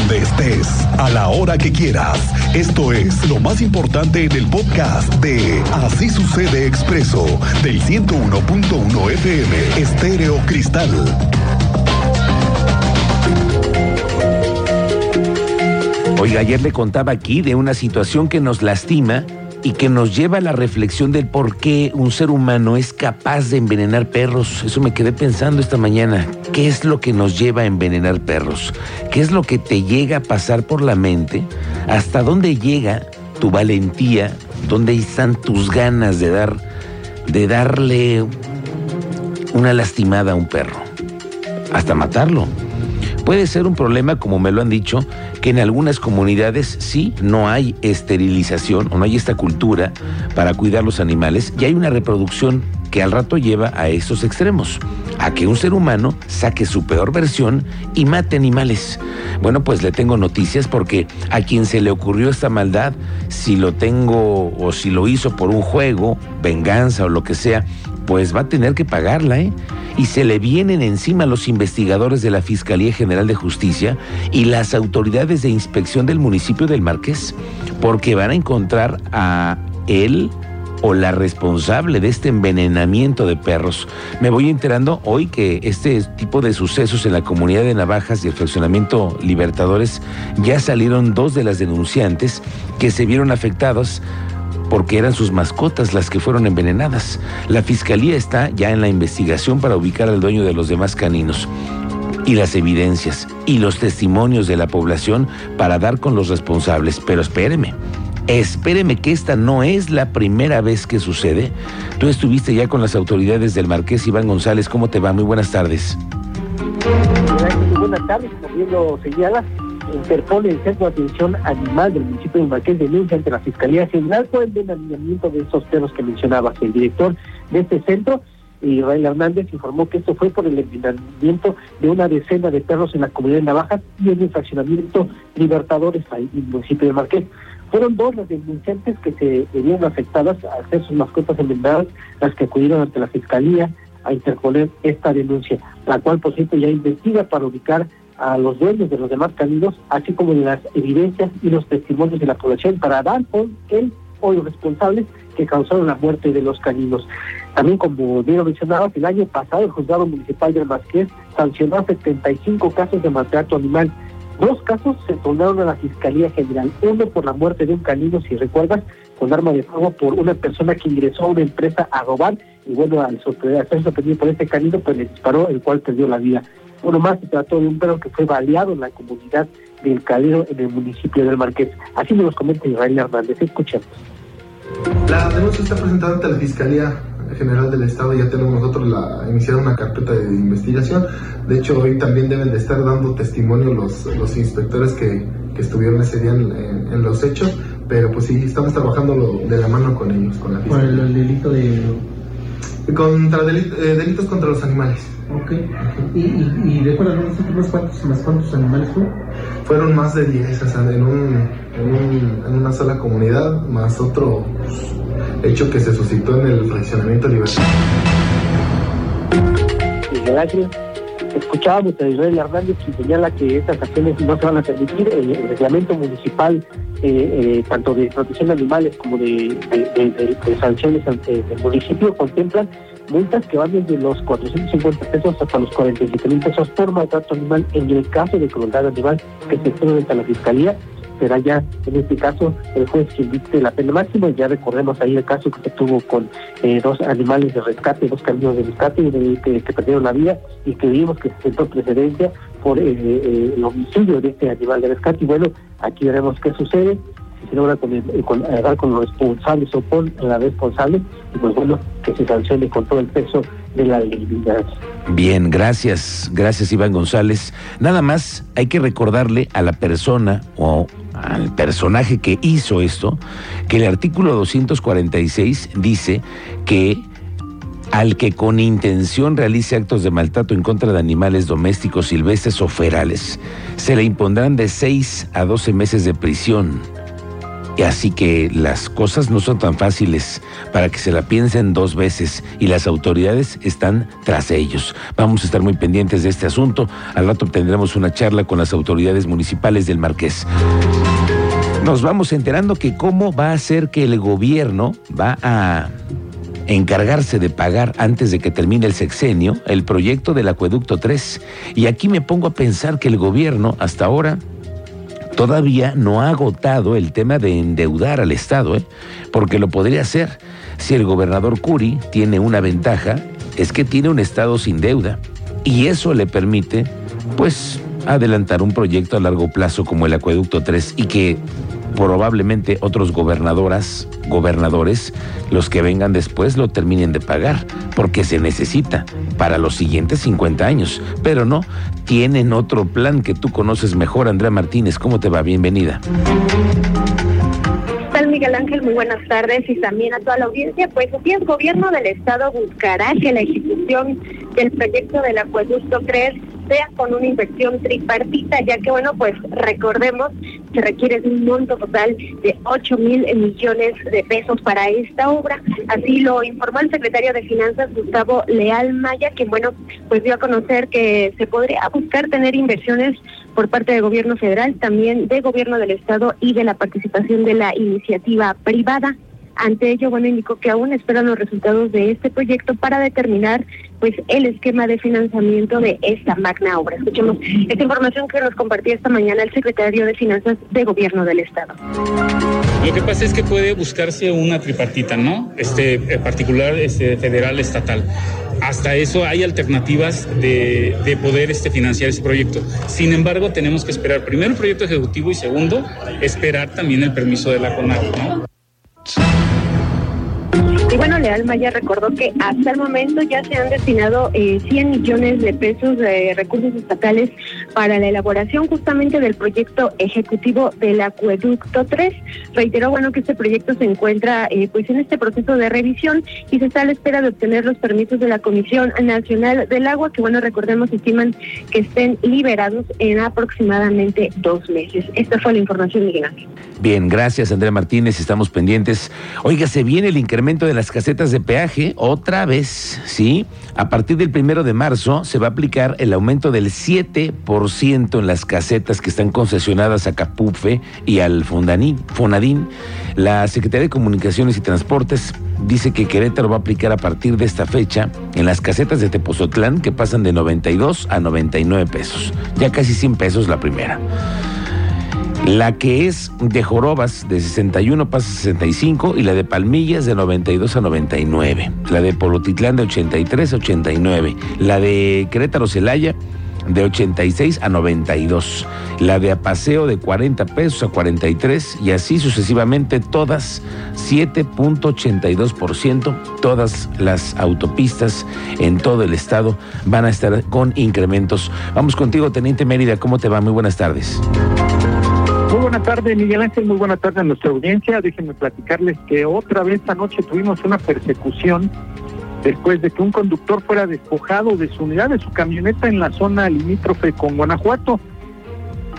donde estés, a la hora que quieras. Esto es lo más importante en el podcast de Así sucede expreso del 101.1 FM Estéreo Cristal. Oiga, ayer le contaba aquí de una situación que nos lastima y que nos lleva a la reflexión del por qué un ser humano es capaz de envenenar perros. Eso me quedé pensando esta mañana. ¿Qué es lo que nos lleva a envenenar perros? ¿Qué es lo que te llega a pasar por la mente? ¿Hasta dónde llega tu valentía? ¿Dónde están tus ganas de dar de darle una lastimada a un perro? Hasta matarlo. Puede ser un problema, como me lo han dicho, que en algunas comunidades sí no hay esterilización o no hay esta cultura para cuidar los animales y hay una reproducción que al rato lleva a esos extremos, a que un ser humano saque su peor versión y mate animales. Bueno, pues le tengo noticias porque a quien se le ocurrió esta maldad, si lo tengo o si lo hizo por un juego, venganza o lo que sea, pues va a tener que pagarla, ¿eh? Y se le vienen encima los investigadores de la Fiscalía General de Justicia y las autoridades de inspección del municipio del Marqués, porque van a encontrar a él o la responsable de este envenenamiento de perros. Me voy enterando hoy que este tipo de sucesos en la comunidad de Navajas y el fraccionamiento Libertadores ya salieron dos de las denunciantes que se vieron afectados porque eran sus mascotas las que fueron envenenadas. La fiscalía está ya en la investigación para ubicar al dueño de los demás caninos y las evidencias y los testimonios de la población para dar con los responsables. Pero espéreme, espéreme que esta no es la primera vez que sucede. Tú estuviste ya con las autoridades del Marqués Iván González. ¿Cómo te va? Muy buenas tardes. Buenas tardes, como bien lo señala, Interpol, el Centro de Atención Animal del municipio de Marqués, denuncia ante la Fiscalía General por el envenenamiento de esos perros que mencionabas. El director de este centro, Israel Hernández, informó que esto fue por el envenenamiento de una decena de perros en la comunidad de Navajas y el fraccionamiento Libertadores, ahí en el municipio de Marqués. Fueron dos las denunciantes que se vieron afectadas al ser sus mascotas envenenadas, las que acudieron ante la Fiscalía a interponer esta denuncia, la cual, por cierto, ya investiga para ubicar a los dueños de los demás caninos, así como de las evidencias y los testimonios de la población para dar con él o los responsables que causaron la muerte de los caninos. También, como bien lo mencionaba, el año pasado el juzgado municipal de Masqués sancionó 75 casos de maltrato animal. Dos casos se tornaron a la Fiscalía General. Uno por la muerte de un canino, si recuerdas, con arma de fuego por una persona que ingresó a una empresa a robar y bueno, al ser sorprendido por este canino, pues le disparó, el cual perdió la vida. Uno más se trató de un perro que fue baleado en la comunidad del Calero en el municipio del Marqués. Así nos lo comenta Israel Hernández. Escuchemos. La denuncia está presentada ante la Fiscalía General del Estado. Ya tenemos nosotros la, iniciada una carpeta de investigación. De hecho, hoy también deben de estar dando testimonio los, los inspectores que, que estuvieron ese día en, en, los hechos. Pero pues sí, estamos trabajando de la mano con ellos, con la Fiscalía. ¿Por el, delito de...? Contra eh, delitos contra los animales. Ok. ¿Y, y, y unos cuántos, más cuántos animales fueron? Fueron más de 10, o sea, en, un, en, un, en una sola comunidad, más otro hecho que se suscitó en el fraccionamiento Libertad. Gracias. Escuchábamos a Israel Hernández que señala que estas acciones no se van a permitir. El, el reglamento municipal, eh, eh, tanto de protección de animales como de, de, de, de sanciones ante el municipio, contemplan multas que van desde los 450 pesos hasta los 47 mil pesos por maltrato animal en el caso de crueldad animal que se frente a la fiscalía será ya en este caso el juez quien dicte la pena máxima. Ya recordemos ahí el caso que se tuvo con eh, dos animales de rescate, dos caminos de rescate que, que, perdieron la vida y que vimos que se sentó precedencia por eh, eh, el homicidio de este animal de rescate. Y bueno, aquí veremos qué sucede se logra con, el, con, con los responsables o con la responsable y pues bueno, que se sancione con todo el peso de la legalidad. Bien, gracias, gracias Iván González. Nada más hay que recordarle a la persona o al personaje que hizo esto que el artículo 246 dice que al que con intención realice actos de maltrato en contra de animales domésticos, silvestres o ferales, se le impondrán de 6 a 12 meses de prisión así que las cosas no son tan fáciles para que se la piensen dos veces y las autoridades están tras ellos. Vamos a estar muy pendientes de este asunto. Al rato tendremos una charla con las autoridades municipales del Marqués. Nos vamos enterando que cómo va a ser que el gobierno va a encargarse de pagar antes de que termine el sexenio el proyecto del acueducto 3. Y aquí me pongo a pensar que el gobierno hasta ahora todavía no ha agotado el tema de endeudar al Estado, ¿eh? porque lo podría hacer. Si el gobernador Curi tiene una ventaja, es que tiene un Estado sin deuda. Y eso le permite, pues, adelantar un proyecto a largo plazo como el Acueducto 3 y que probablemente otros gobernadoras, gobernadores, los que vengan después lo terminen de pagar, porque se necesita para los siguientes 50 años. Pero no, tienen otro plan que tú conoces mejor, Andrea Martínez. ¿Cómo te va? Bienvenida. Miguel Ángel? Muy buenas tardes y también a toda la audiencia. Pues el gobierno del estado buscará que la ejecución del proyecto del acueducto 3 sea con una inversión tripartita, ya que, bueno, pues recordemos, se requiere un monto total de 8 mil millones de pesos para esta obra. Así lo informó el secretario de Finanzas, Gustavo Leal Maya, que, bueno, pues dio a conocer que se podría buscar tener inversiones por parte del gobierno federal, también de gobierno del estado y de la participación de la iniciativa privada. Ante ello, bueno, indicó que aún esperan los resultados de este proyecto para determinar pues el esquema de financiamiento de esta magna obra. Escuchemos esta información que nos compartía esta mañana el secretario de Finanzas de Gobierno del Estado. Lo que pasa es que puede buscarse una tripartita, ¿no? Este particular, este federal, estatal. Hasta eso hay alternativas de, de poder este, financiar ese proyecto. Sin embargo, tenemos que esperar primero el proyecto ejecutivo y segundo, esperar también el permiso de la CONAG, ¿no? Y bueno, Leal Maya recordó que hasta el momento ya se han destinado eh, 100 millones de pesos de recursos estatales para la elaboración justamente del proyecto ejecutivo del acueducto 3. Reiteró, bueno, que este proyecto se encuentra eh, pues en este proceso de revisión y se está a la espera de obtener los permisos de la Comisión Nacional del Agua, que bueno, recordemos, estiman que estén liberados en aproximadamente dos meses. Esta fue la información, Miguel Ángel. Bien, gracias Andrea Martínez, estamos pendientes. Oiga, se viene el incremento de las casetas de peaje otra vez, ¿sí? A partir del primero de marzo se va a aplicar el aumento del 7% en las casetas que están concesionadas a Capufe y al Fonadín. La Secretaría de Comunicaciones y Transportes dice que Querétaro va a aplicar a partir de esta fecha en las casetas de Tepozotlán que pasan de 92 a 99 pesos, ya casi 100 pesos la primera. La que es de Jorobas de 61 pasa a 65 y la de Palmillas de 92 a 99. La de Polotitlán de 83 a 89. La de Querétaro Celaya de 86 a 92. La de Apaseo de 40 pesos a 43 y así sucesivamente todas 7.82%. Todas las autopistas en todo el estado van a estar con incrementos. Vamos contigo, Teniente Mérida. ¿Cómo te va? Muy buenas tardes. Buena tarde, Miguel Ángel. Muy buena tarde a nuestra audiencia. Déjenme platicarles que otra vez anoche tuvimos una persecución después de que un conductor fuera despojado de su unidad, de su camioneta en la zona limítrofe con Guanajuato.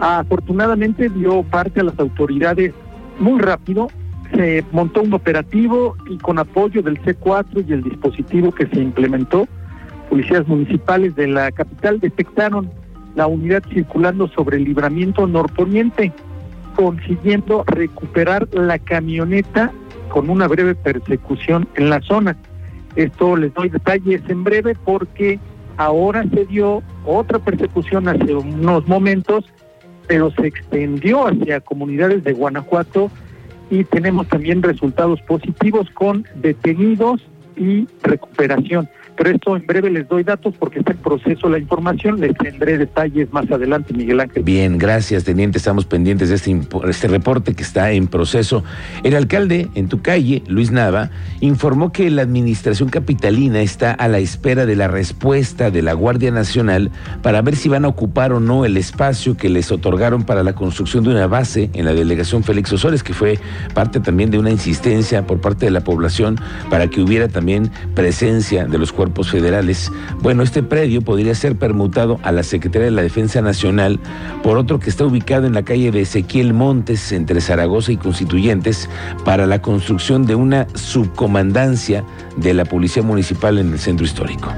Afortunadamente dio parte a las autoridades muy rápido. Se montó un operativo y con apoyo del C4 y el dispositivo que se implementó, policías municipales de la capital detectaron la unidad circulando sobre el libramiento norponiente consiguiendo recuperar la camioneta con una breve persecución en la zona. Esto les doy detalles en breve porque ahora se dio otra persecución hace unos momentos, pero se extendió hacia comunidades de Guanajuato y tenemos también resultados positivos con detenidos y recuperación. Pero esto en breve les doy datos porque está en proceso la información. Les tendré detalles más adelante, Miguel Ángel. Bien, gracias, teniente. Estamos pendientes de este, este reporte que está en proceso. El alcalde en tu calle, Luis Nava, informó que la administración capitalina está a la espera de la respuesta de la Guardia Nacional para ver si van a ocupar o no el espacio que les otorgaron para la construcción de una base en la delegación Félix Osores, que fue parte también de una insistencia por parte de la población para que hubiera también también presencia de los cuerpos federales. Bueno, este predio podría ser permutado a la Secretaría de la Defensa Nacional por otro que está ubicado en la calle de Ezequiel Montes, entre Zaragoza y Constituyentes, para la construcción de una subcomandancia de la Policía Municipal en el centro histórico.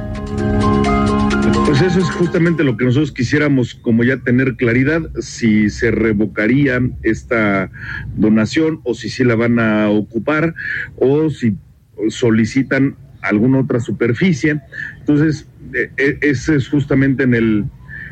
Pues eso es justamente lo que nosotros quisiéramos como ya tener claridad, si se revocaría esta donación o si sí la van a ocupar o si solicitan alguna otra superficie. Entonces, e, e, ese es justamente en el,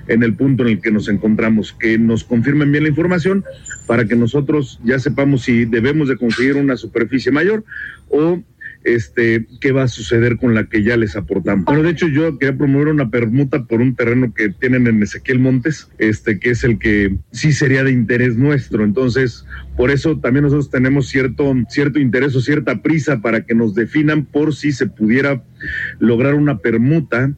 en el punto en el que nos encontramos, que nos confirmen bien la información para que nosotros ya sepamos si debemos de conseguir una superficie mayor o este, qué va a suceder con la que ya les aportamos. Bueno, de hecho yo quería promover una permuta por un terreno que tienen en Ezequiel Montes, este, que es el que sí sería de interés nuestro. Entonces, por eso también nosotros tenemos cierto, cierto interés o cierta prisa para que nos definan por si se pudiera lograr una permuta.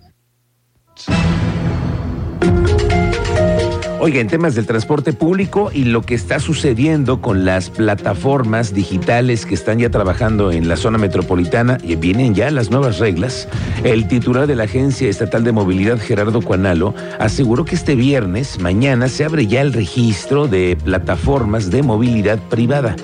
Oiga, en temas del transporte público y lo que está sucediendo con las plataformas digitales que están ya trabajando en la zona metropolitana y vienen ya las nuevas reglas, el titular de la Agencia Estatal de Movilidad, Gerardo Cuanalo, aseguró que este viernes, mañana, se abre ya el registro de plataformas de movilidad privada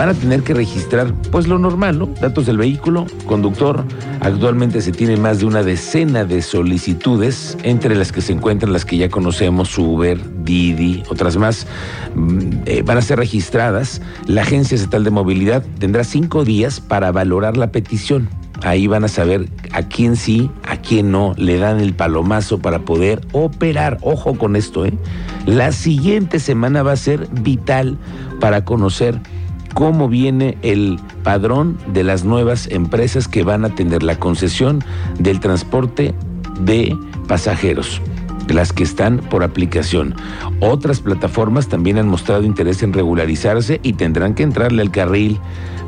van a tener que registrar pues lo normal, ¿no? Datos del vehículo, conductor. Actualmente se tiene más de una decena de solicitudes, entre las que se encuentran las que ya conocemos, Uber, Didi, otras más, mm, eh, van a ser registradas. La Agencia Estatal de Movilidad tendrá cinco días para valorar la petición. Ahí van a saber a quién sí, a quién no, le dan el palomazo para poder operar. Ojo con esto, ¿eh? La siguiente semana va a ser vital para conocer cómo viene el padrón de las nuevas empresas que van a tener la concesión del transporte de pasajeros las que están por aplicación. Otras plataformas también han mostrado interés en regularizarse y tendrán que entrarle al carril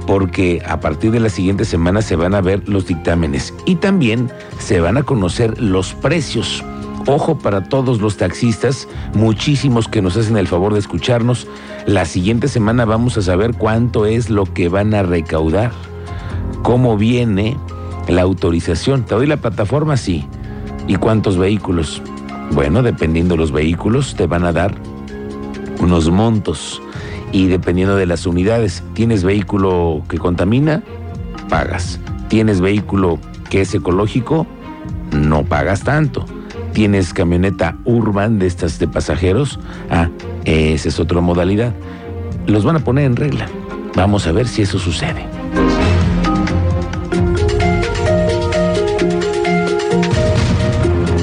porque a partir de la siguiente semana se van a ver los dictámenes y también se van a conocer los precios Ojo para todos los taxistas, muchísimos que nos hacen el favor de escucharnos. La siguiente semana vamos a saber cuánto es lo que van a recaudar, cómo viene la autorización. ¿Te doy la plataforma? Sí. ¿Y cuántos vehículos? Bueno, dependiendo de los vehículos, te van a dar unos montos. Y dependiendo de las unidades, ¿tienes vehículo que contamina? Pagas. ¿Tienes vehículo que es ecológico? No pagas tanto tienes camioneta urban de estas de pasajeros, ah, esa es otra modalidad. Los van a poner en regla. Vamos a ver si eso sucede.